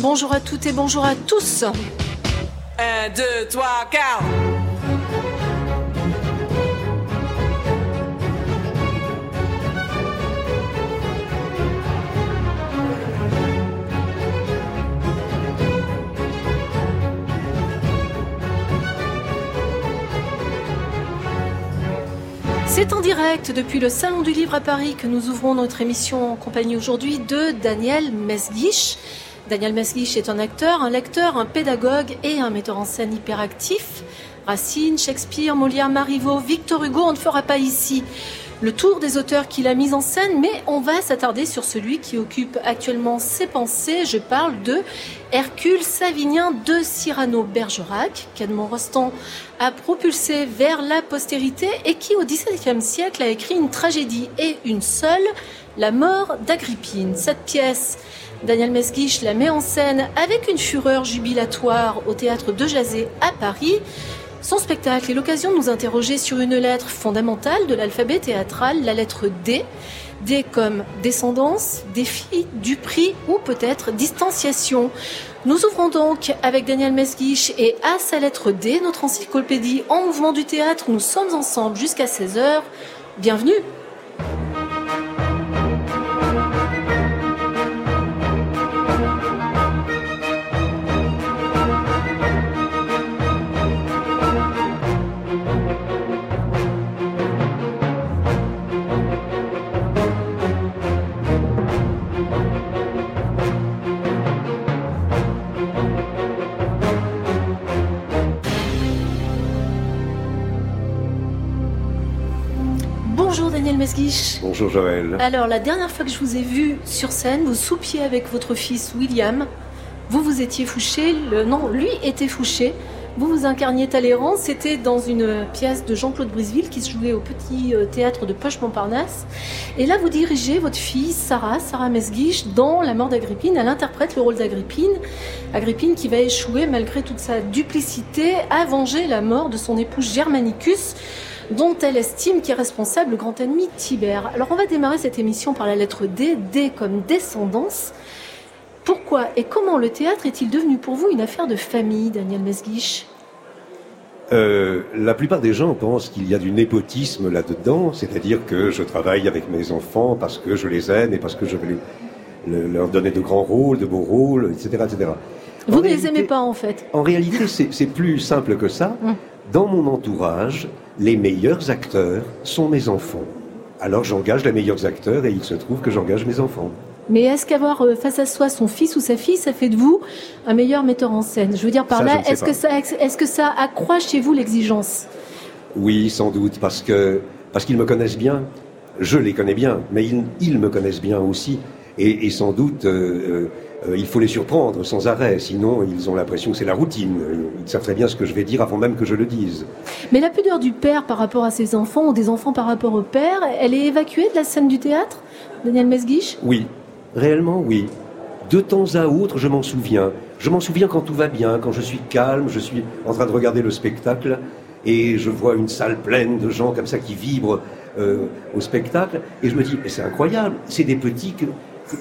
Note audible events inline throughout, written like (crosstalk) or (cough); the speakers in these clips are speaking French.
bonjour à toutes et bonjour à tous. 1, 2, 3, 4. C'est en direct depuis le Salon du Livre à Paris que nous ouvrons notre émission en compagnie aujourd'hui de Daniel Mesguich. Daniel Mesguich est un acteur, un lecteur, un pédagogue et un metteur en scène hyperactif. Racine, Shakespeare, Molière, Marivaux, Victor Hugo, on ne fera pas ici le tour des auteurs qu'il a mis en scène, mais on va s'attarder sur celui qui occupe actuellement ses pensées. Je parle de Hercule Savinien de Cyrano-Bergerac, qu'Edmond Rostand a propulsé vers la postérité et qui, au XVIIe siècle, a écrit une tragédie et une seule, La mort d'Agrippine. Cette pièce, Daniel Mesguich la met en scène avec une fureur jubilatoire au théâtre de Jazé à Paris. Son spectacle est l'occasion de nous interroger sur une lettre fondamentale de l'alphabet théâtral, la lettre D. D comme descendance, défi, du prix ou peut-être distanciation. Nous ouvrons donc avec Daniel Mesguich et à sa lettre D, notre encyclopédie en mouvement du théâtre. Nous sommes ensemble jusqu'à 16h. Bienvenue Bonjour Joël. Alors la dernière fois que je vous ai vu sur scène, vous soupiez avec votre fils William. Vous vous étiez fouché, le, non, lui était fouché. Vous vous incarniez Talleyrand, c'était dans une pièce de Jean-Claude Briseville qui se jouait au petit euh, théâtre de Poche-Montparnasse. Et là, vous dirigez votre fille, Sarah, Sarah Mesguich, dans La mort d'Agrippine. Elle interprète le rôle d'Agrippine. Agrippine qui va échouer, malgré toute sa duplicité, à venger la mort de son époux Germanicus dont elle estime qu'il est responsable le grand ennemi Tibère. Alors on va démarrer cette émission par la lettre D, D comme descendance. Pourquoi et comment le théâtre est-il devenu pour vous une affaire de famille, Daniel Mesguich? Euh, la plupart des gens pensent qu'il y a du népotisme là-dedans, c'est-à-dire que je travaille avec mes enfants parce que je les aime et parce que je veux leur donner de grands rôles, de beaux rôles, etc. etc. Vous ne les aimez pas en fait En réalité, c'est plus simple que ça. Dans mon entourage, les meilleurs acteurs sont mes enfants. Alors j'engage les meilleurs acteurs et il se trouve que j'engage mes enfants. Mais est-ce qu'avoir euh, face à soi son fils ou sa fille, ça fait de vous un meilleur metteur en scène? Je veux dire par là, est-ce que, ça, est-ce que ça accroît chez vous l'exigence? Oui, sans doute, parce que parce qu'ils me connaissent bien. Je les connais bien, mais ils, me connaissent bien aussi. Et, sans doute, euh, euh, il faut les surprendre sans arrêt, sinon ils ont l'impression que c'est la routine. Ils savent très bien ce que je vais dire avant même que je le dise. Mais la pudeur du père par rapport à ses enfants ou des enfants par rapport au père, elle est évacuée de la scène du théâtre, Daniel Mesguich? Oui, réellement oui. De temps à autre, je m'en souviens. Je m'en souviens quand tout va bien, quand je suis calme, je suis en train de regarder le spectacle et je vois une salle pleine de gens comme ça qui vibrent euh, au spectacle et je me dis, c'est incroyable, c'est des petits que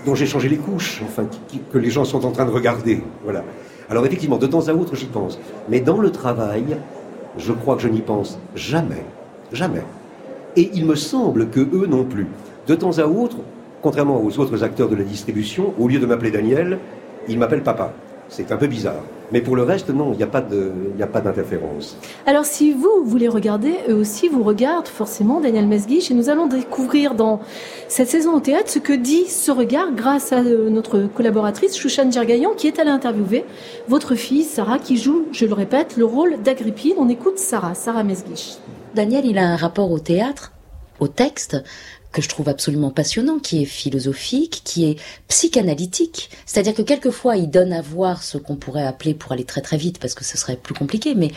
dont j'ai changé les couches, enfin, que les gens sont en train de regarder. Voilà. Alors effectivement, de temps à autre, j'y pense. Mais dans le travail, je crois que je n'y pense jamais. Jamais. Et il me semble que eux non plus. De temps à autre, contrairement aux autres acteurs de la distribution, au lieu de m'appeler Daniel, ils m'appellent papa. C'est un peu bizarre. Mais pour le reste, non, il n'y a pas d'interférence. Alors, si vous, vous les regardez, eux aussi vous regardent forcément, Daniel Mesguich, et nous allons découvrir dans cette saison au théâtre ce que dit ce regard grâce à euh, notre collaboratrice, Chouchane Djergayan, qui est allée interviewer votre fille, Sarah, qui joue, je le répète, le rôle d'Agrippine. On écoute Sarah, Sarah Mesguich. Daniel, il a un rapport au théâtre, au texte, que je trouve absolument passionnant, qui est philosophique, qui est psychanalytique. C'est-à-dire que quelquefois, il donne à voir ce qu'on pourrait appeler, pour aller très très vite, parce que ce serait plus compliqué, mais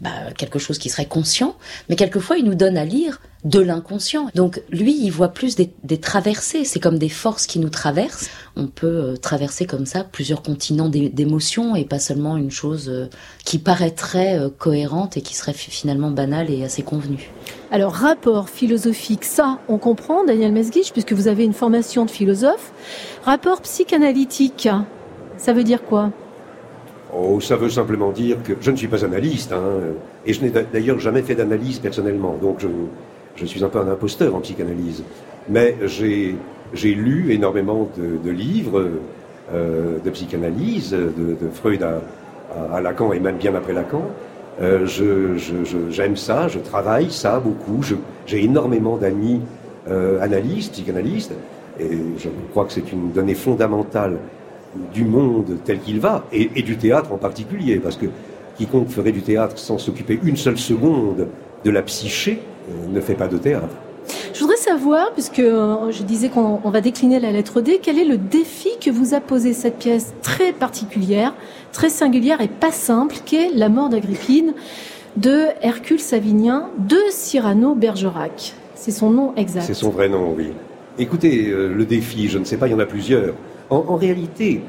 bah, quelque chose qui serait conscient. Mais quelquefois, il nous donne à lire de l'inconscient. Donc lui, il voit plus des, des traversées. C'est comme des forces qui nous traversent. On peut euh, traverser comme ça plusieurs continents d'émotions et pas seulement une chose euh, qui paraîtrait euh, cohérente et qui serait finalement banale et assez convenue. Alors, rapport philosophique, ça, on comprend, Daniel Mesguich, puisque vous avez une formation de philosophe. Rapport psychanalytique, Ça veut dire quoi? Oh, ça veut simplement dire que je ne suis pas analyste, hein, et je n'ai d'ailleurs jamais fait d'analyse personnellement, donc je, je, suis un peu un imposteur en psychanalyse. Mais j'ai, lu énormément de, livres euh, de psychanalyse, de, Freud à, Lacan et même bien après Lacan. Euh, j'aime ça, je travaille ça beaucoup. j'ai énormément d'amis euh, analystes, psychanalystes, et je crois que c'est une donnée fondamentale du monde tel qu'il va, et, du théâtre en particulier, parce que quiconque ferait du théâtre sans s'occuper une seule seconde de la psyché euh, ne fait pas de théâtre. Je voudrais savoir, puisque euh, je disais qu'on va décliner la lettre D, quel est le défi que vous a posé cette pièce très particulière, très singulière et pas simple, qu'est La mort d'Agrippine de Hercule Savinien de Cyrano Bergerac. C'est son nom exact. C'est son vrai nom, oui. Écoutez, euh, le défi, je ne sais pas, il y en a plusieurs. En, réalité,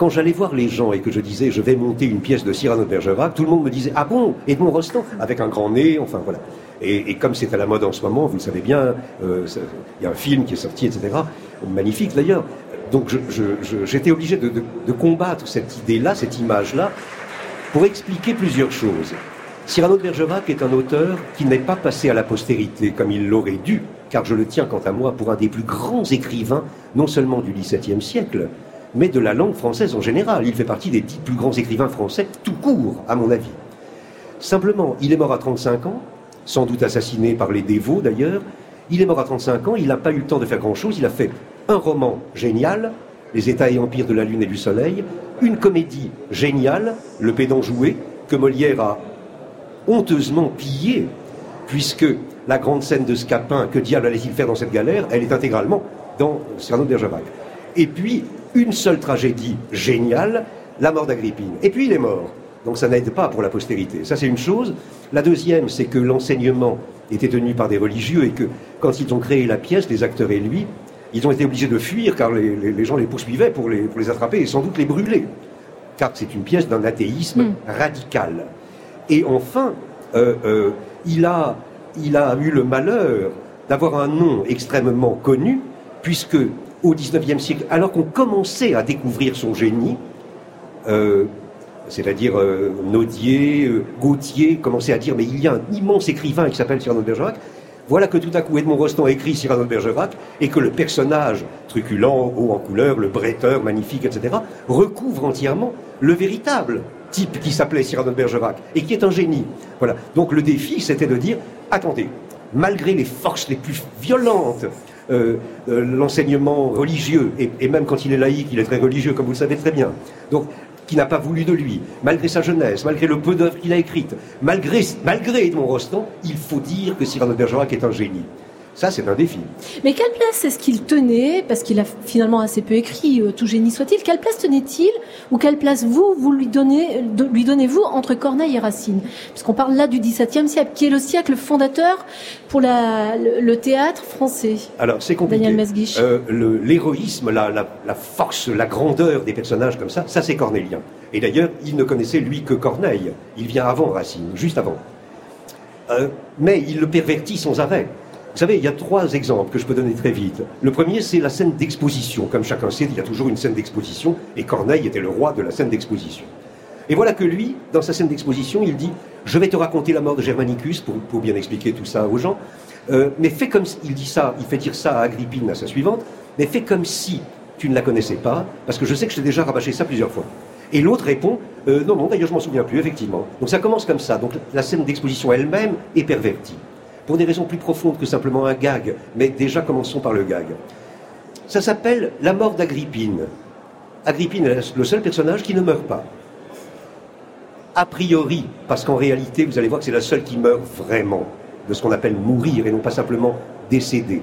quand j'allais voir les gens et que je disais je vais monter une pièce de Cyrano de Bergerac, tout le monde me disait ah bon Edmond Rostand avec un grand nez, enfin voilà. Et, comme c'est à la mode en ce moment, vous le savez bien, euh, il y a un film qui est sorti, etc. Magnifique d'ailleurs. Donc j'étais obligé de, de combattre cette idée-là, cette image-là, pour expliquer plusieurs choses. Cyrano de Bergerac est un auteur qui n'est pas passé à la postérité comme il l'aurait dû, car je le tiens quant à moi pour un des plus grands écrivains, non seulement du XVIIe siècle, mais de la langue française en général. Il fait partie des dix plus grands écrivains français tout court, à mon avis. Simplement, il est mort à 35 ans, sans doute assassiné par les dévots d'ailleurs. Il est mort à 35 ans, il n'a pas eu le temps de faire grand-chose. Il a fait un roman génial, Les États et empires de la Lune et du Soleil, une comédie géniale, Le pédant joué, que Molière a honteusement pillé, puisque la grande scène de Scapin, que diable allait-il faire dans cette galère, elle est intégralement dans Cyrano de Bergerac. Et puis, une seule tragédie géniale, la mort d'Agrippine. Et puis il est mort. Donc ça n'aide pas pour la postérité. Ça c'est une chose. La deuxième, c'est que l'enseignement était tenu par des religieux et que quand ils ont créé la pièce, les acteurs et lui, ils ont été obligés de fuir car les, gens les poursuivaient pour les, pour les, attraper et sans doute les brûler. Car c'est une pièce d'un athéisme hmm. radical. Et enfin, euh, euh, il, a, il a eu le malheur d'avoir un nom extrêmement connu, puisque au XIXe siècle, alors qu'on commençait à découvrir son génie, euh, c'est-à-dire euh, Naudier, euh, Gautier, commençaient à dire mais il y a un immense écrivain qui s'appelle Cyrano de Bergerac. Voilà que tout à coup Edmond Rostand écrit Cyrano de Bergerac et que le personnage truculent, haut en couleur, le bretteur, magnifique, etc., recouvre entièrement le véritable type qui s'appelait Cyrano de Bergerac et qui est un génie. Voilà. Donc le défi, c'était de dire attendez, malgré les forces les plus violentes euh, l'enseignement religieux, et, même quand il est laïque, il est très religieux, comme vous le savez très bien. Donc qui n'a pas voulu de lui, malgré sa jeunesse, malgré le peu d'œuvres qu'il a écrites, malgré, Edmond Rostand, il faut dire que Cyrano Bergerac est un génie. Ça, c'est un défi. Mais quelle place est-ce qu'il tenait, parce qu'il a finalement assez peu écrit, euh, tout génie soit-il, quelle place tenait-il, ou quelle place vous, vous lui donnez, lui donnez-vous entre Corneille et Racine? Puisqu'on parle là du XVIIe siècle, qui est le siècle fondateur pour la, le, théâtre français. Alors, c'est compliqué. Daniel Mesguich. Euh, l'héroïsme, la, la, force, la grandeur des personnages comme ça, ça c'est cornélien. Et d'ailleurs, il ne connaissait lui que Corneille. Il vient avant Racine, juste avant. Euh, mais il le pervertit sans arrêt. Vous savez, il y a trois exemples que je peux donner très vite. Le premier, c'est la scène d'exposition. Comme chacun sait, il y a toujours une scène d'exposition, et Corneille était le roi de la scène d'exposition. Et voilà que lui, dans sa scène d'exposition, il dit Je vais te raconter la mort de Germanicus, pour, bien expliquer tout ça aux gens. Euh, mais fais comme il dit ça, il fait dire ça à Agrippine, à sa suivante, mais fais comme si tu ne la connaissais pas, parce que je sais que je t'ai déjà rabâché ça plusieurs fois. Et l'autre répond euh, Non, non, d'ailleurs, je m'en souviens plus, effectivement. Donc ça commence comme ça. Donc la scène d'exposition elle-même est pervertie pour des raisons plus profondes que simplement un gag. Mais déjà, commençons par le gag. Ça s'appelle La mort d'Agrippine. Agrippine est le seul personnage qui ne meurt pas. A priori, parce qu'en réalité, vous allez voir que c'est la seule qui meurt vraiment, de ce qu'on appelle mourir et non pas simplement décéder.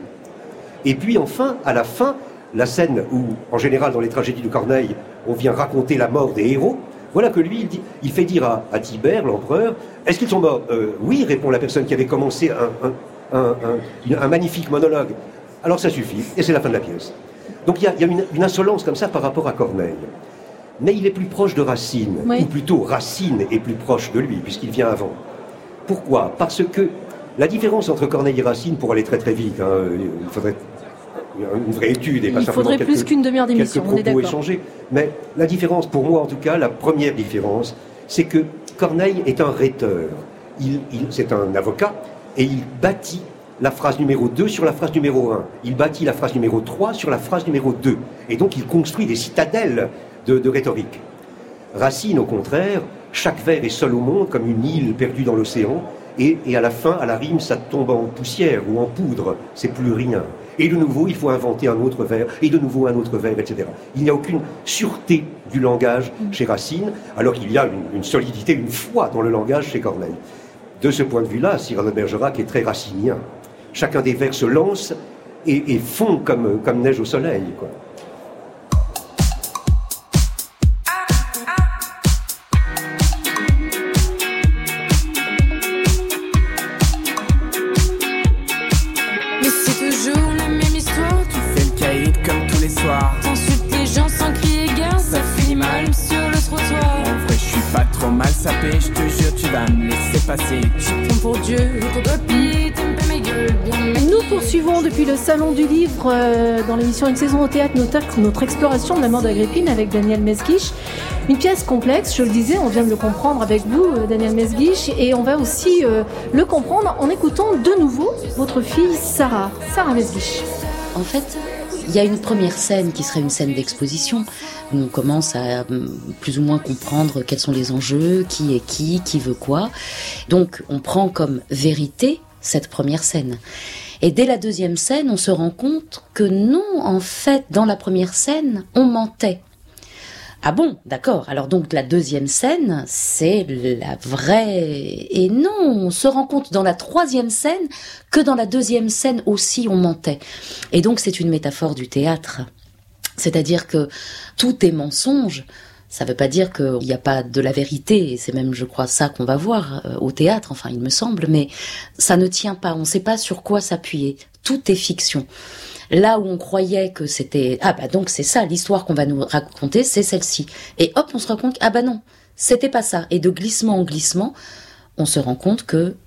Et puis enfin, à la fin, la scène où, en général, dans les tragédies de Corneille, on vient raconter la mort des héros, voilà que lui, il, dit, il fait dire à, Tibère, l'empereur, est-ce qu'ils sont morts? Euh, Oui, répond la personne qui avait commencé un, magnifique monologue. Alors ça suffit, et c'est la fin de la pièce. Donc il y a, une, insolence comme ça par rapport à Corneille. Mais il est plus proche de Racine, ou plutôt Racine est plus proche de lui, puisqu'il vient avant. Pourquoi? Parce que la différence entre Corneille et Racine, pour aller très très vite, hein, il faudrait une vraie étude et pas Il faudrait plus qu'une demi-heure d'émission, on est d'accord. échangés. Mais la différence, pour moi en tout cas, la première différence, c'est que Corneille est un rhéteur. Il, c'est un avocat et il bâtit la phrase numéro 2 sur la phrase numéro 1. Il bâtit la phrase numéro 3 sur la phrase numéro 2. Et donc il construit des citadelles de, de rhétorique. Racine, au contraire, chaque vers est seul au monde, comme une île perdue dans l'océan, et, à la fin, à la rime, ça tombe en poussière ou en poudre, c'est plus rien. Et de nouveau, il faut inventer un autre vers, et de nouveau un autre vers, etc. Il n'y a aucune sûreté du langage chez Racine, alors qu'il y a une, solidité, une foi dans le langage chez Corneille. De ce point de vue-là, Cyrano Bergerac est très racinien. Chacun des vers se lance et, fond comme, comme neige au soleil. Quoi. Nous poursuivons depuis le Salon du Livre euh, dans l'émission Une saison au théâtre notre, notre exploration de la mort d'Agrippine avec Daniel Mesguich. Une pièce complexe, je le disais, on vient de le comprendre avec vous, euh, Daniel Mesguich, et on va aussi euh, le comprendre en écoutant de nouveau votre fille Sarah, Sarah Mesguich. En fait, il y a une première scène qui serait une scène d'exposition où on commence à hum, plus ou moins comprendre quels sont les enjeux, qui est qui, qui veut quoi. Donc on prend comme vérité cette première scène. Et dès la deuxième scène, on se rend compte que non, en fait, dans la première scène, on mentait. Ah bon, d'accord. Alors donc la deuxième scène, c'est la vraie. Et non, on se rend compte dans la troisième scène que dans la deuxième scène aussi on mentait. Et donc c'est une métaphore du théâtre. C'est-à-dire que tout est mensonge. Ça ne veut pas dire qu'il n'y a pas de la vérité, c'est même, je crois, ça qu'on va voir euh, au théâtre, enfin, il me semble, mais ça ne tient pas, on ne sait pas sur quoi s'appuyer. Tout est fiction. Là où on croyait que c'était ah bah donc c'est ça l'histoire qu'on va nous raconter, c'est celle-ci. Et hop, on se rend compte ah bah non, c'était pas ça. Et de glissement en glissement, on se rend compte que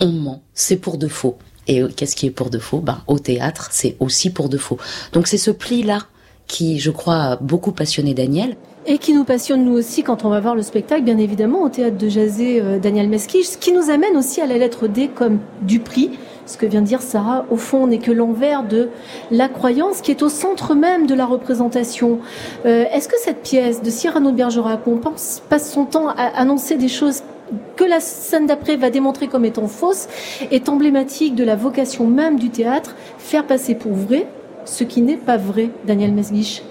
on ment, c'est pour de faux. Et euh, qu'est-ce qui est pour de faux? Ben au théâtre, c'est aussi pour de faux. Donc c'est ce pli là qui, je crois, a beaucoup passionné Daniel. Et qui nous passionne nous aussi quand on va voir le spectacle, bien évidemment, au théâtre de Jazé euh, Daniel Mesquich, ce qui nous amène aussi à la lettre D comme du prix, ce que vient de dire Sarah, au fond, n'est que l'envers de la croyance qui est au centre même de la représentation. Euh, est-ce que cette pièce de Cyrano de Bergerac, on pense, passe son temps à annoncer des choses que la scène d'après va démontrer comme étant fausses, est emblématique de la vocation même du théâtre, faire passer pour vrai ce qui n'est pas vrai, Daniel Mesguich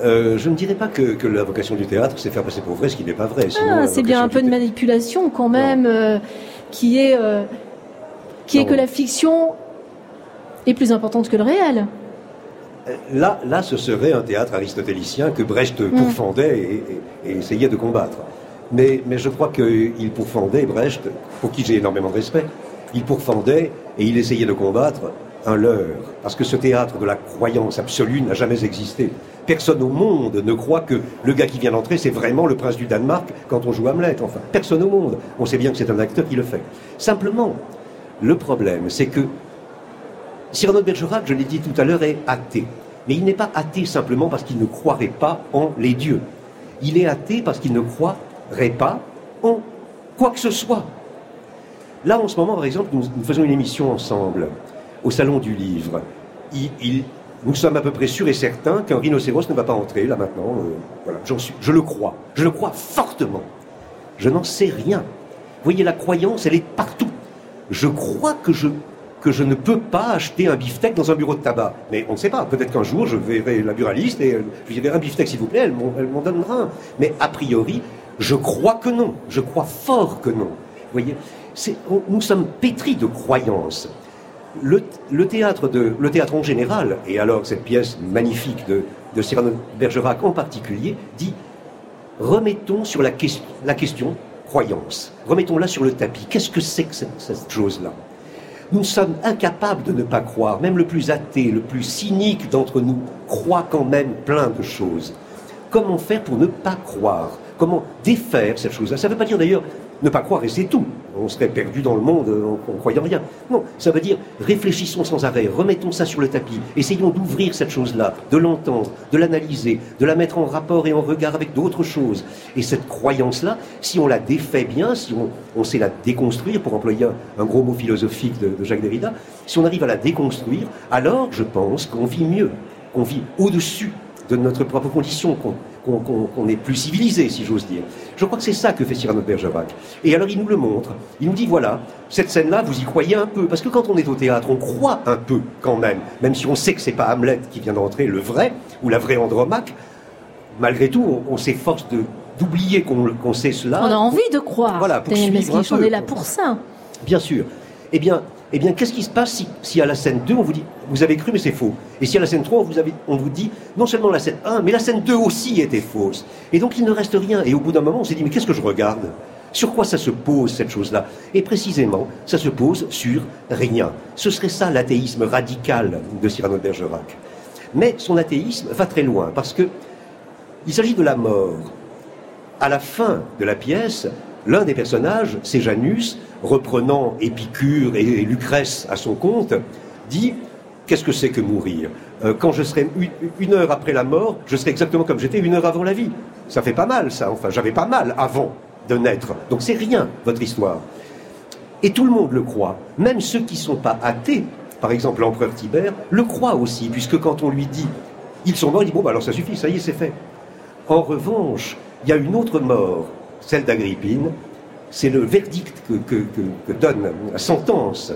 euh, je ne dirais pas que, la vocation du théâtre, c'est faire passer pour vrai ce qui n'est pas vrai. Ah, c'est bien un peu de manipulation quand même, euh, qui est qui est que la fiction est plus importante que le réel. Euh, là, là, ce serait un théâtre aristotélicien que Brecht mm. pourfendait et, essayait de combattre. Mais, mais je crois qu'il pourfendait, Brecht, pour qui j'ai énormément de respect, il pourfendait et il essayait de combattre un leurre. Parce que ce théâtre de la croyance absolue n'a jamais existé. Personne au monde ne croit que le gars qui vient d'entrer, c'est vraiment le prince du Danemark quand on joue Hamlet. Enfin, personne au monde. On sait bien que c'est un acteur qui le fait. Simplement, le problème, c'est que Cyrano de Bergerac, je l'ai dit tout à l'heure, est athée. Mais il n'est pas athée simplement parce qu'il ne croirait pas en les dieux. Il est athée parce qu'il ne croirait pas en quoi que ce soit. Là, en ce moment, par exemple, nous, faisons une émission ensemble au Salon du Livre. nous sommes à peu près sûrs et certains qu'un rhinocéros ne va pas entrer, là maintenant. Euh, voilà, je le crois. Je le crois fortement. Je n'en sais rien. Vous voyez, la croyance, elle est partout je crois que je, que je ne peux pas acheter un beefsteak dans un bureau de tabac. Mais on ne sait pas. Peut-être qu'un jour, je verrai la buraliste et je lui dirai un beefsteak, s'il vous plaît, elle m'en donnera un. Mais a priori, je crois que non. Je crois fort que non. Vous voyez, nous sommes pétris de croyances. Le, théâtre en général, et alors cette pièce magnifique de, de Cyrano Bergerac en particulier, dit remettons sur la, la question croyance. Remettons-la sur le tapis. Qu'est-ce que c'est que cette, chose-là? Nous sommes incapables de ne pas croire. Même le plus athée, le plus cynique d'entre nous croit quand même plein de choses. Comment faire pour ne pas croire? Comment défaire cette chose-là? Ça ne veut pas dire d'ailleurs ne pas croire et c'est tout. On serait perdu dans le monde en, ne croyant rien. Non, ça veut dire réfléchissons sans arrêt, remettons ça sur le tapis, essayons d'ouvrir cette chose-là, de l'entendre, de l'analyser, de la mettre en rapport et en regard avec d'autres choses. Et cette croyance-là, si on la défait bien, si on, sait la déconstruire, pour employer un, gros mot philosophique de, de Jacques Derrida, si on arrive à la déconstruire, alors je pense qu'on vit mieux, qu'on vit au-dessus de notre propre condition, qu'on est plus civilisé, si j'ose dire. Je crois que c'est ça que fait Cyrano de Bergerac. Et alors il nous le montre. Il nous dit voilà, cette scène-là, vous y croyez un peu, parce que quand on est au théâtre, on croit un peu quand même, même si on sait que c'est pas Hamlet qui vient d'entrer, le vrai ou la vraie Andromaque. Malgré tout, on, s'efforce d'oublier qu'on sait cela. On a envie de croire. Voilà, pour Daniel on est là pour ça. Bien sûr. Eh bien, eh bien, qu'est-ce qui se passe si, à la scène 2, on vous dit, vous avez cru, mais c'est faux Et si à la scène 3, on vous, on vous dit, non seulement la scène 1, mais la scène 2 aussi était fausse. Et donc, il ne reste rien. Et au bout d'un moment, on s'est dit, mais qu'est-ce que je regarde? Sur quoi ça se pose, cette chose-là? Et précisément, ça se pose sur rien. Ce serait ça l'athéisme radical de Cyrano de Bergerac. Mais son athéisme va très loin, parce que il s'agit de la mort. À la fin de la pièce, l'un des personnages, c'est Janus, reprenant Épicure et Lucrèce à son compte, dit Qu'est-ce que c'est que mourir euh, Quand je serai une heure après la mort, je serai exactement comme j'étais une heure avant la vie. Ça fait pas mal, ça. Enfin, j'avais pas mal avant de naître. Donc c'est rien, votre histoire. Et tout le monde le croit. Même ceux qui ne sont pas athées, par exemple l'empereur Tibère, le croient aussi, puisque quand on lui dit ils sont morts, il dit bon, bah alors ça suffit, ça y est, c'est fait. En revanche, il y a une autre mort, celle d'Agrippine, c'est le verdict que, donne, la sentence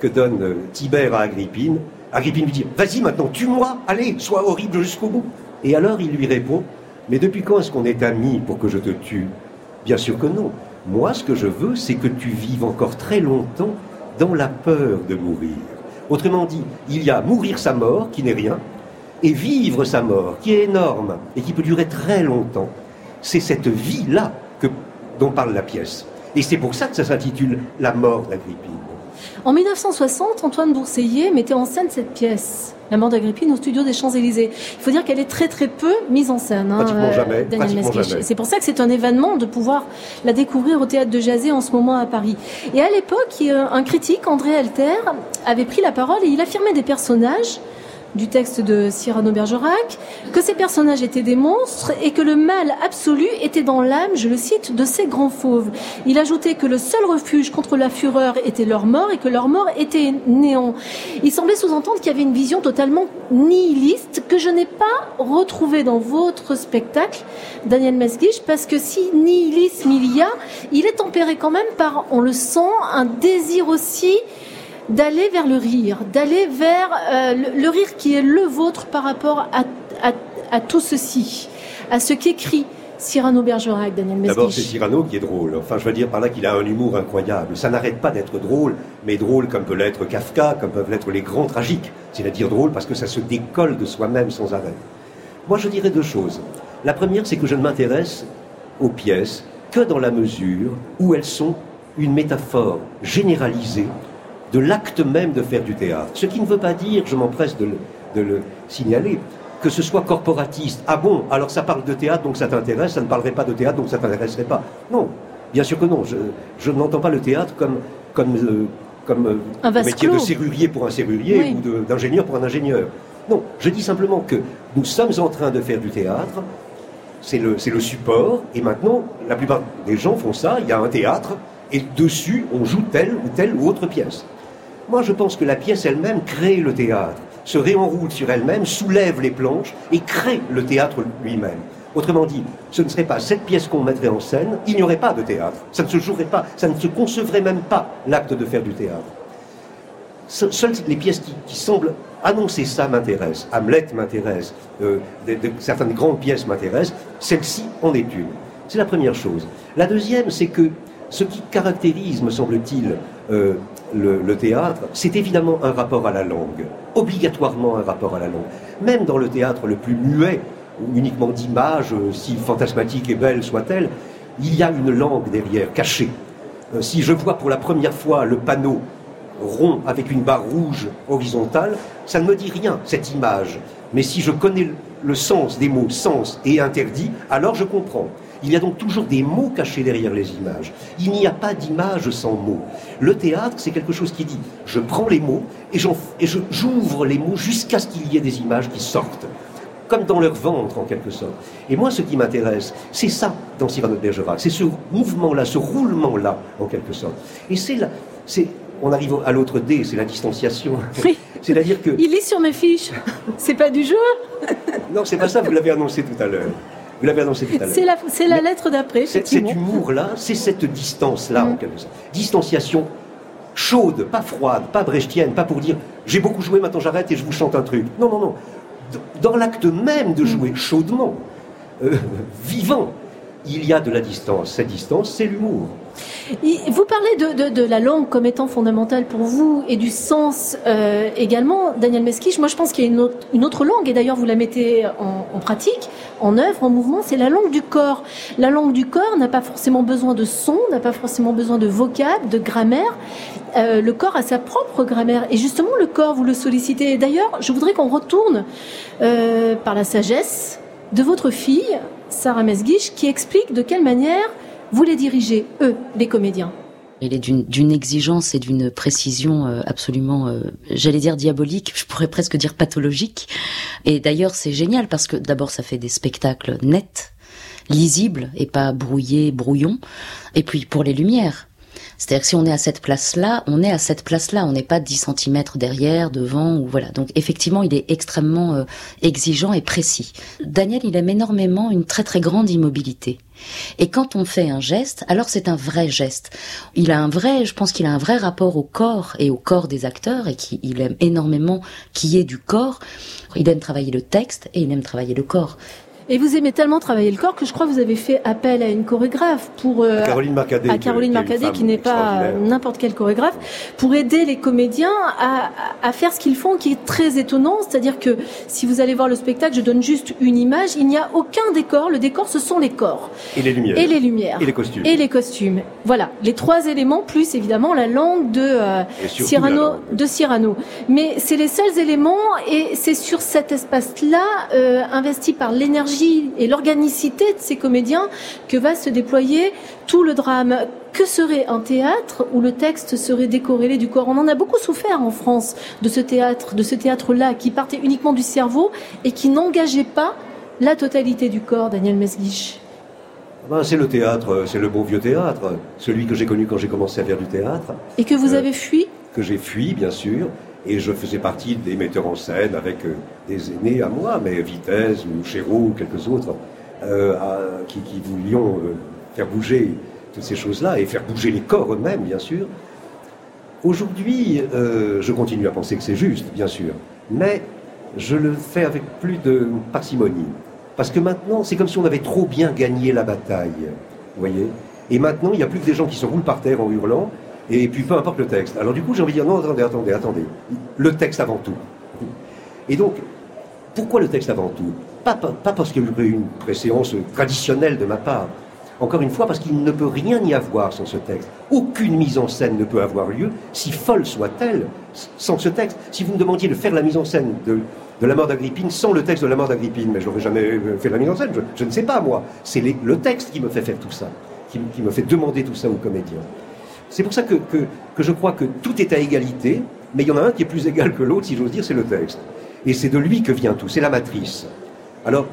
que donne Tibère à Agrippine. Agrippine lui dit Vas-y maintenant, tue-moi, allez, sois horrible jusqu'au bout. Et alors il lui répond Mais depuis quand est-ce qu'on est amis pour que je te tue? Bien sûr que non. Moi, ce que je veux, c'est que tu vives encore très longtemps dans la peur de mourir. Autrement dit, il y a mourir sa mort, qui n'est rien, et vivre sa mort, qui est énorme et qui peut durer très longtemps. C'est cette vie-là dont parle la pièce. Et c'est pour ça que ça s'intitule La mort d'Agrippine. En 1960, Antoine Bourseillet mettait en scène cette pièce, La mort d'Agrippine, au studio des Champs-Élysées. Il faut dire qu'elle est très très peu mise en scène. Hein, pratiquement jamais. Euh, c'est pour ça que c'est un événement de pouvoir la découvrir au théâtre de Jazé en ce moment à Paris. Et à l'époque, un critique, André Alter, avait pris la parole et il affirmait des personnages du texte de Cyrano Bergerac, que ces personnages étaient des monstres et que le mal absolu était dans l'âme, je le cite, de ces grands fauves. Il ajoutait que le seul refuge contre la fureur était leur mort et que leur mort était néant. Il semblait sous-entendre qu'il y avait une vision totalement nihiliste que je n'ai pas retrouvée dans votre spectacle, Daniel Mesguich, parce que si nihilisme il y a, il est tempéré quand même par, on le sent, un désir aussi d'aller vers le rire, d'aller vers euh, le, rire qui est le vôtre par rapport à, tout ceci, à ce qu'écrit Cyrano Bergerac, Daniel Mesguich. D'abord, c'est Cyrano qui est drôle. Enfin, je veux dire par là qu'il a un humour incroyable. Ça n'arrête pas d'être drôle, mais drôle comme peut l'être Kafka, comme peuvent l'être les grands tragiques. C'est-à-dire drôle parce que ça se décolle de soi-même sans arrêt. Moi, je dirais deux choses. La première, c'est que je ne m'intéresse aux pièces que dans la mesure où elles sont une métaphore généralisée de l'acte même de faire du théâtre. Ce qui ne veut pas dire, je m'empresse de, le signaler, que ce soit corporatiste. Ah bon, alors ça parle de théâtre, donc ça t'intéresse, ça ne parlerait pas de théâtre, donc ça t'intéresserait pas. Non, bien sûr que non. Je, n'entends pas le théâtre comme, comme, euh, comme euh, un métier de serrurier pour un serrurier ou d'ingénieur pour un ingénieur. Non, je dis simplement que nous sommes en train de faire du théâtre, c'est le, le support, et maintenant, la plupart des gens font ça, il y a un théâtre, et dessus, on joue telle ou telle ou autre pièce. Moi, je pense que la pièce elle-même crée le théâtre, se réenroule sur elle-même, soulève les planches et crée le théâtre lui-même. Autrement dit, ce ne serait pas cette pièce qu'on mettrait en scène, il n'y aurait pas de théâtre. Ça ne se jouerait pas, ça ne se concevrait même pas l'acte de faire du théâtre. Seules les pièces qui, semblent annoncer ça m'intéressent. Hamlet m'intéresse, euh, certaines grandes pièces m'intéressent, celle-ci en est une. C'est la première chose. La deuxième, c'est que ce qui caractérise, me semble-t-il, euh, le, théâtre, c'est évidemment un rapport à la langue, obligatoirement un rapport à la langue. Même dans le théâtre le plus muet, uniquement d'images, euh, si fantasmatique et belle soit-elle, il y a une langue derrière, cachée. Euh, si je vois pour la première fois le panneau rond avec une barre rouge horizontale, ça ne me dit rien, cette image. Mais si je connais le sens des mots sens et interdit, alors je comprends. Il y a donc toujours des mots cachés derrière les images. Il n'y a pas d'image sans mots. Le théâtre, c'est quelque chose qui dit, je prends les mots et, j'ouvre les mots jusqu'à ce qu'il y ait des images qui sortent comme dans leur ventre en quelque sorte. Et moi, ce qui m'intéresse, c'est ça dans Cyrano de Bergerac, c'est ce mouvement-là, ce roulement-là en quelque sorte. Et c'est là, c'est, on arrive à l'autre D, c'est la distanciation. (laughs) Oui. (laughs) C'est-à-dire que. Il est sur mes fiches. C'est pas du jeu. non, c'est pas ça. Vous l'avez annoncé tout à l'heure. Vous l'avez annoncé tout à l'heure. C'est la, c'est la lettre d'après. Cet humour-là, c'est cette distance-là en mm. quelque sorte. Distanciation chaude, pas froide, pas brechtienne, pas pour dire j'ai beaucoup joué, maintenant j'arrête et je vous chante un truc. Non, non, non dans l'acte même de jouer chaudement, euh, vivant, il y a de la distance. Cette distance, c'est l'humour. Vous parlez de, la langue comme étant fondamentale pour vous et du sens euh, également, Daniel Mesquiche. Moi, je pense qu'il y a une autre, langue, et d'ailleurs, vous la mettez en, pratique, en œuvre, en mouvement, c'est la langue du corps. La langue du corps n'a pas forcément besoin de son, n'a pas forcément besoin de vocable, de grammaire. Euh, le corps a sa propre grammaire, et justement, le corps, vous le sollicitez. D'ailleurs, je voudrais qu'on retourne euh, par la sagesse de votre fille, Sarah Mesguich, qui explique de quelle manière vous les dirigez, eux, les comédiens. Il est d'une exigence et d'une précision euh, absolument, euh, j'allais dire diabolique, je pourrais presque dire pathologique. Et d'ailleurs, c'est génial parce que d'abord, ça fait des spectacles nets, lisibles et pas brouillés, brouillons. Et puis pour les lumières, c'est-à-dire que si on est à cette place-là, on est à cette place-là, on n'est pas 10 cm derrière, devant, ou voilà. Donc effectivement, il est extrêmement euh, exigeant et précis. Daniel, il aime énormément une très très grande immobilité. Et quand on fait un geste, alors c'est un vrai geste. Il a un vrai, je pense qu'il a un vrai rapport au corps et au corps des acteurs et qu'il aime énormément qu'il y ait du corps. Il aime travailler le texte et il aime travailler le corps. Et vous aimez tellement travailler le corps que je crois que vous avez fait appel à une chorégraphe pour euh, Caroline Marcadet, à Caroline Marcadet qui n'est pas n'importe quelle chorégraphe pour aider les comédiens à, à faire ce qu'ils font qui est très étonnant, c'est-à-dire que si vous allez voir le spectacle, je donne juste une image, il n'y a aucun décor, le décor ce sont les corps. Et les lumières. Et les lumières. Et les costumes. Et les costumes. Voilà, les trois éléments plus évidemment la langue de euh, Cyrano de Cyrano. Mais c'est les seuls éléments et c'est sur cet espace-là euh, investi par l'énergie et l'organicité de ces comédiens que va se déployer tout le drame. Que serait un théâtre où le texte serait décorrélé du corps? On en a beaucoup souffert en France de ce théâtre, de ce théâtre-là qui partait uniquement du cerveau et qui n'engageait pas la totalité du corps, Daniel Mesguich. Ben, c'est le théâtre, c'est le bon vieux théâtre, celui que j'ai connu quand j'ai commencé à faire du théâtre. Et que vous euh, avez fui? Que j'ai fui, bien sûr, et je faisais partie des metteurs en scène avec euh, des aînés à moi, mais Vitesse ou Chéreau ou quelques autres, euh, qui, voulions euh, faire bouger toutes ces choses-là et faire bouger les corps eux-mêmes, bien sûr. Aujourd'hui, je continue à penser que c'est juste, bien sûr, mais je le fais avec plus de parcimonie. Parce que maintenant, c'est comme si on avait trop bien gagné la bataille, vous voyez Et maintenant, il n'y a plus que des gens qui se roulent par terre en hurlant, et puis peu importe le texte. Alors du coup, j'ai envie de dire, non, attendez, attendez, attendez. Le texte avant tout. Et donc, pourquoi le texte avant tout? Pas, parce qu'il y aurait une préséance traditionnelle de ma part. Encore une fois, parce qu'il ne peut rien y avoir sans ce texte. Aucune mise en scène ne peut avoir lieu, si folle soit-elle, sans ce texte. Si vous me demandiez de faire la mise en scène de, de la mort d'Agrippine sans le texte de la mort d'Agrippine, mais j'aurais jamais fait la mise en scène, je, ne sais pas moi. C'est le texte qui me fait faire tout ça, qui me fait demander tout ça aux comédiens. C'est pour ça que, je crois que tout est à égalité, mais il y en a un qui est plus égal que l'autre, si j'ose dire, c'est le texte. Et c'est de lui que vient tout, c'est la matrice. Alors,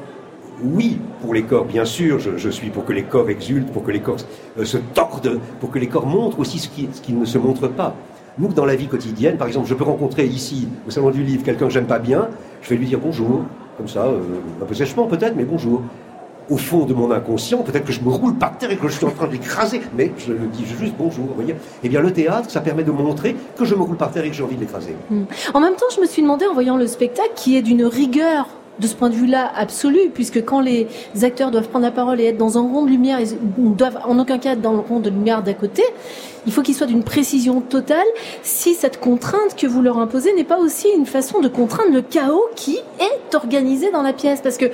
oui, pour les corps, bien sûr, je, suis pour que les corps exultent, pour que les corps euh, se tordent, pour que les corps montrent aussi ce qui, ce qui, ne se montre pas. Nous, dans la vie quotidienne, par exemple, je peux rencontrer ici, au Salon du Livre, quelqu'un que j'aime pas bien, je vais lui dire bonjour, comme ça, euh, un peu sèchement peut-être, mais bonjour au fond de mon inconscient, peut-être que je me roule par terre et que je suis en train d'écraser, mais je le dis juste bonjour, voyez. Eh bien, le théâtre, ça permet de montrer que je me roule par terre et que j'ai envie de l'écraser. Hmm. En même temps, je me suis demandé, en voyant le spectacle, qui est d'une rigueur de ce point de vue-là absolu, puisque quand les acteurs doivent prendre la parole et être dans un rond de lumière, ils ne doivent en aucun cas être dans le rond de lumière d'à côté, il faut qu'ils soient d'une précision totale. Si cette contrainte que vous leur imposez n'est pas aussi une façon de contraindre le chaos qui est organisé dans la pièce, parce que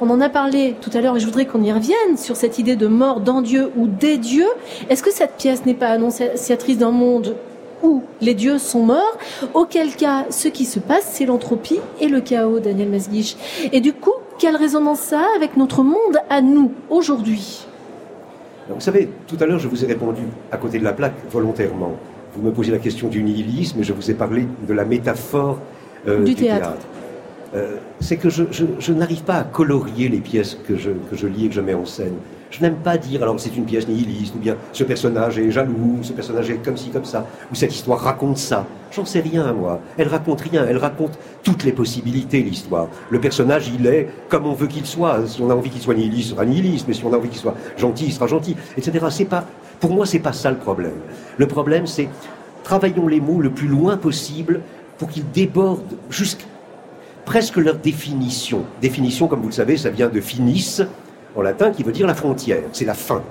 on en a parlé tout à l'heure, et je voudrais qu'on y revienne sur cette idée de mort dans Dieu ou des dieux. Est-ce que cette pièce n'est pas annonciatrice d'un monde où les dieux sont morts, auquel cas ce qui se passe, c'est l'entropie et le chaos, Daniel Masguich. Et du coup, quelle résonance ça a avec notre monde à nous, aujourd'hui? Vous savez, tout à l'heure, je vous ai répondu à côté de la plaque volontairement. Vous me posez la question du nihilisme et je vous ai parlé de la métaphore euh, du, théâtre. Euh, c'est que je, n'arrive pas à colorier les pièces que je, que je lis et que je mets en scène. Je n'aime pas dire, alors c'est une pièce nihiliste, ou bien ce personnage est jaloux, ce personnage est comme ci, comme ça, ou cette histoire raconte ça. J'en sais rien, moi. Elle raconte rien, elle raconte toutes les possibilités, l'histoire. Le personnage, il est comme on veut qu'il soit. Si on a envie qu'il soit nihiliste, il sera nihiliste, mais si on a envie qu'il soit gentil, il sera gentil, etc. C'est pas, pour moi, c'est pas ça le problème. Le problème, c'est travaillons les mots le plus loin possible pour qu'ils débordent jusqu'à presque leur définition. Définition, comme vous le savez, ça vient de finis, en latin, qui veut dire la frontière, c'est la fin.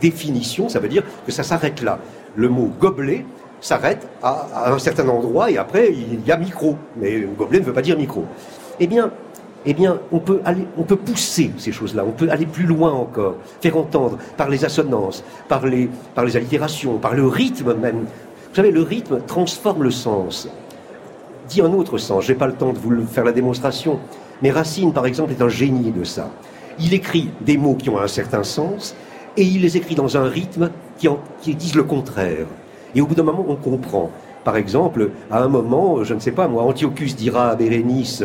Définition, ça veut dire que ça s'arrête là. Le mot gobelet s'arrête à, un certain endroit et après il y a micro. Mais gobelet ne veut pas dire micro. Eh bien, eh bien, on peut aller, on peut pousser ces choses-là, on peut aller plus loin encore, faire entendre par les assonances, par les, par les allitérations, par le rythme même. Vous savez, le rythme transforme le sens. Dit en autre sens, j'ai pas le temps de vous faire la démonstration, mais Racine, par exemple, est un génie de ça. Il écrit des mots qui ont un certain sens et il les écrit dans un rythme qui, qui disent le contraire. Et au bout d'un moment, on comprend. Par exemple, à un moment, je ne sais pas, moi, Antiochus dira à Bérénice,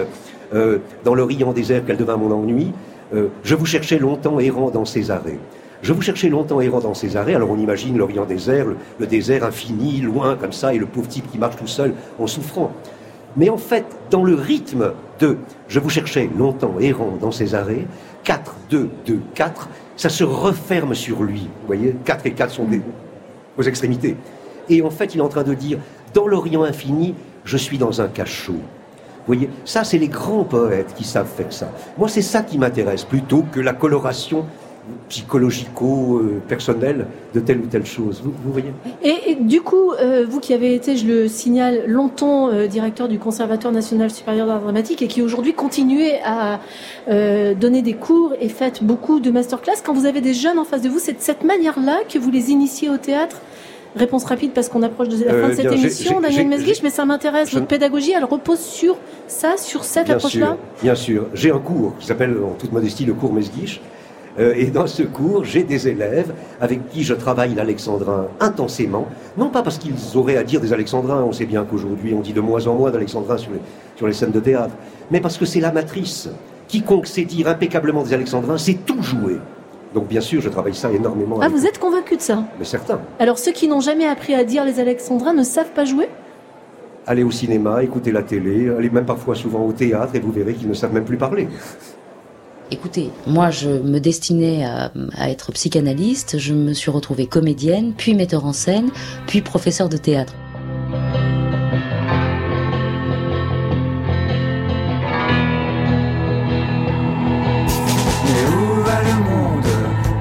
euh, dans le riant désert qu'elle devint mon ennui, euh, je vous cherchais longtemps errant dans ces arrêts. Je vous cherchais longtemps errant dans ces arrêts, alors on imagine l'Orient désert, le, désert infini, loin comme ça, et le pauvre type qui marche tout seul en souffrant. Mais en fait, dans le rythme de je vous cherchais longtemps errant dans ces arrêts, 4, 2, 2, 4, ça se referme sur lui. Vous voyez, 4 et 4 sont des, aux extrémités. Et en fait, il est en train de dire, dans l'Orient infini, je suis dans un cachot. Vous voyez, ça, c'est les grands poètes qui savent faire ça. Moi, c'est ça qui m'intéresse, plutôt que la coloration psychologico-personnel de telle ou telle chose. Vous, voyez? Et, du coup, euh, vous qui avez été, je le signale, longtemps euh, directeur du Conservatoire national supérieur d'art dramatique et qui aujourd'hui continuez à euh, donner des cours et faites beaucoup de masterclass, quand vous avez des jeunes en face de vous, c'est de cette manière-là que vous les initiez au théâtre? Réponse rapide parce qu'on approche de la fin de cette émission, Daniel Mesguich, mais ça m'intéresse. Votre pédagogie, elle repose sur ça, sur cette approche-là? Bien sûr. J'ai un cours qui s'appelle, en toute modestie, le cours Mesguich, euh, et dans ce cours, j'ai des élèves avec qui je travaille l'alexandrin intensément, non pas parce qu'ils auraient à dire des alexandrins, on sait bien qu'aujourd'hui on dit de moins en moins d'alexandrins sur les, sur les scènes de théâtre, mais parce que c'est la matrice. Quiconque sait dire impeccablement des alexandrins, c'est tout jouer. Donc bien sûr, je travaille ça énormément. Ah, vous êtes convaincu de ça Mais certain. Alors ceux qui n'ont jamais appris à dire les alexandrins ne savent pas jouer? Allez au cinéma, écoutez la télé, allez même parfois souvent au théâtre et vous verrez qu'ils ne savent même plus parler. Écoutez, moi je me destinais à, être psychanalyste, je me suis retrouvée comédienne, puis metteur en scène, puis professeur de théâtre. Mais où va le monde?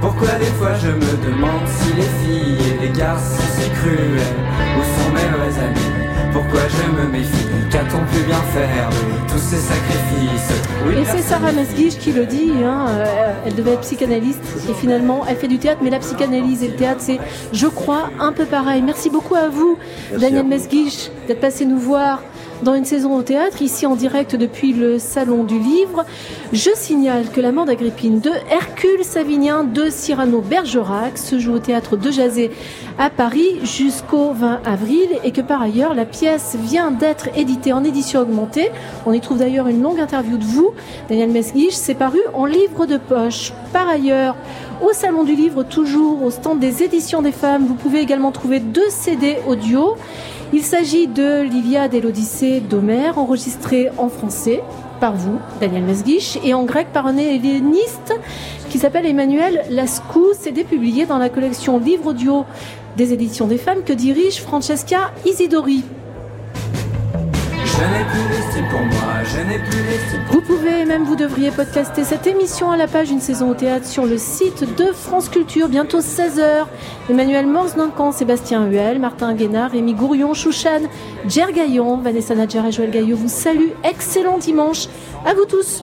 Pourquoi des fois je me demande si les filles et les garçons si cruels Où sont mes vrais amis? Pourquoi je me méfie? Qu'a-t-on pu bien faire? Tous ces sacrifices. Et c'est Sarah Mesguich qui le dit, hein, euh, elle devait être psychanalyste et finalement elle fait du théâtre, mais la psychanalyse et le théâtre c'est, je crois, un peu pareil. Merci beaucoup à vous, Daniel Mesguich, d'être passé nous voir dans une saison au théâtre, ici en direct depuis le Salon du Livre. Je signale que La mort d'Agrippine de Hercule Savinien de Cyrano Bergerac se joue au théâtre de Jazé à Paris jusqu'au 20 avril et que par ailleurs la pièce vient d'être éditée en édition augmentée. On y trouve d'ailleurs une longue interview de vous, Daniel Mesguich. C'est paru en livre de poche. Par ailleurs, au Salon du Livre, toujours au stand des éditions des femmes, vous pouvez également trouver deux CD audio. Il s'agit de l'Iliade et l'Odyssée d'Homère, enregistrée en français par vous, Daniel Mesguich, et en grec par un helléniste qui s'appelle Emmanuel Lascou. C'est publié dans la collection Livre audio des éditions des femmes que dirige Francesca Isidori. Vous pouvez, même vous devriez podcaster cette émission à la page Une saison au théâtre sur le site de France Culture, bientôt 16h. Emmanuel Morse-Duncan, Sébastien Huel, Martin Guénard, Rémi Gourion, Chouchan, Jer Gaillon, Vanessa Nadjar et Joël Gaillot vous saluent. Excellent dimanche à vous tous.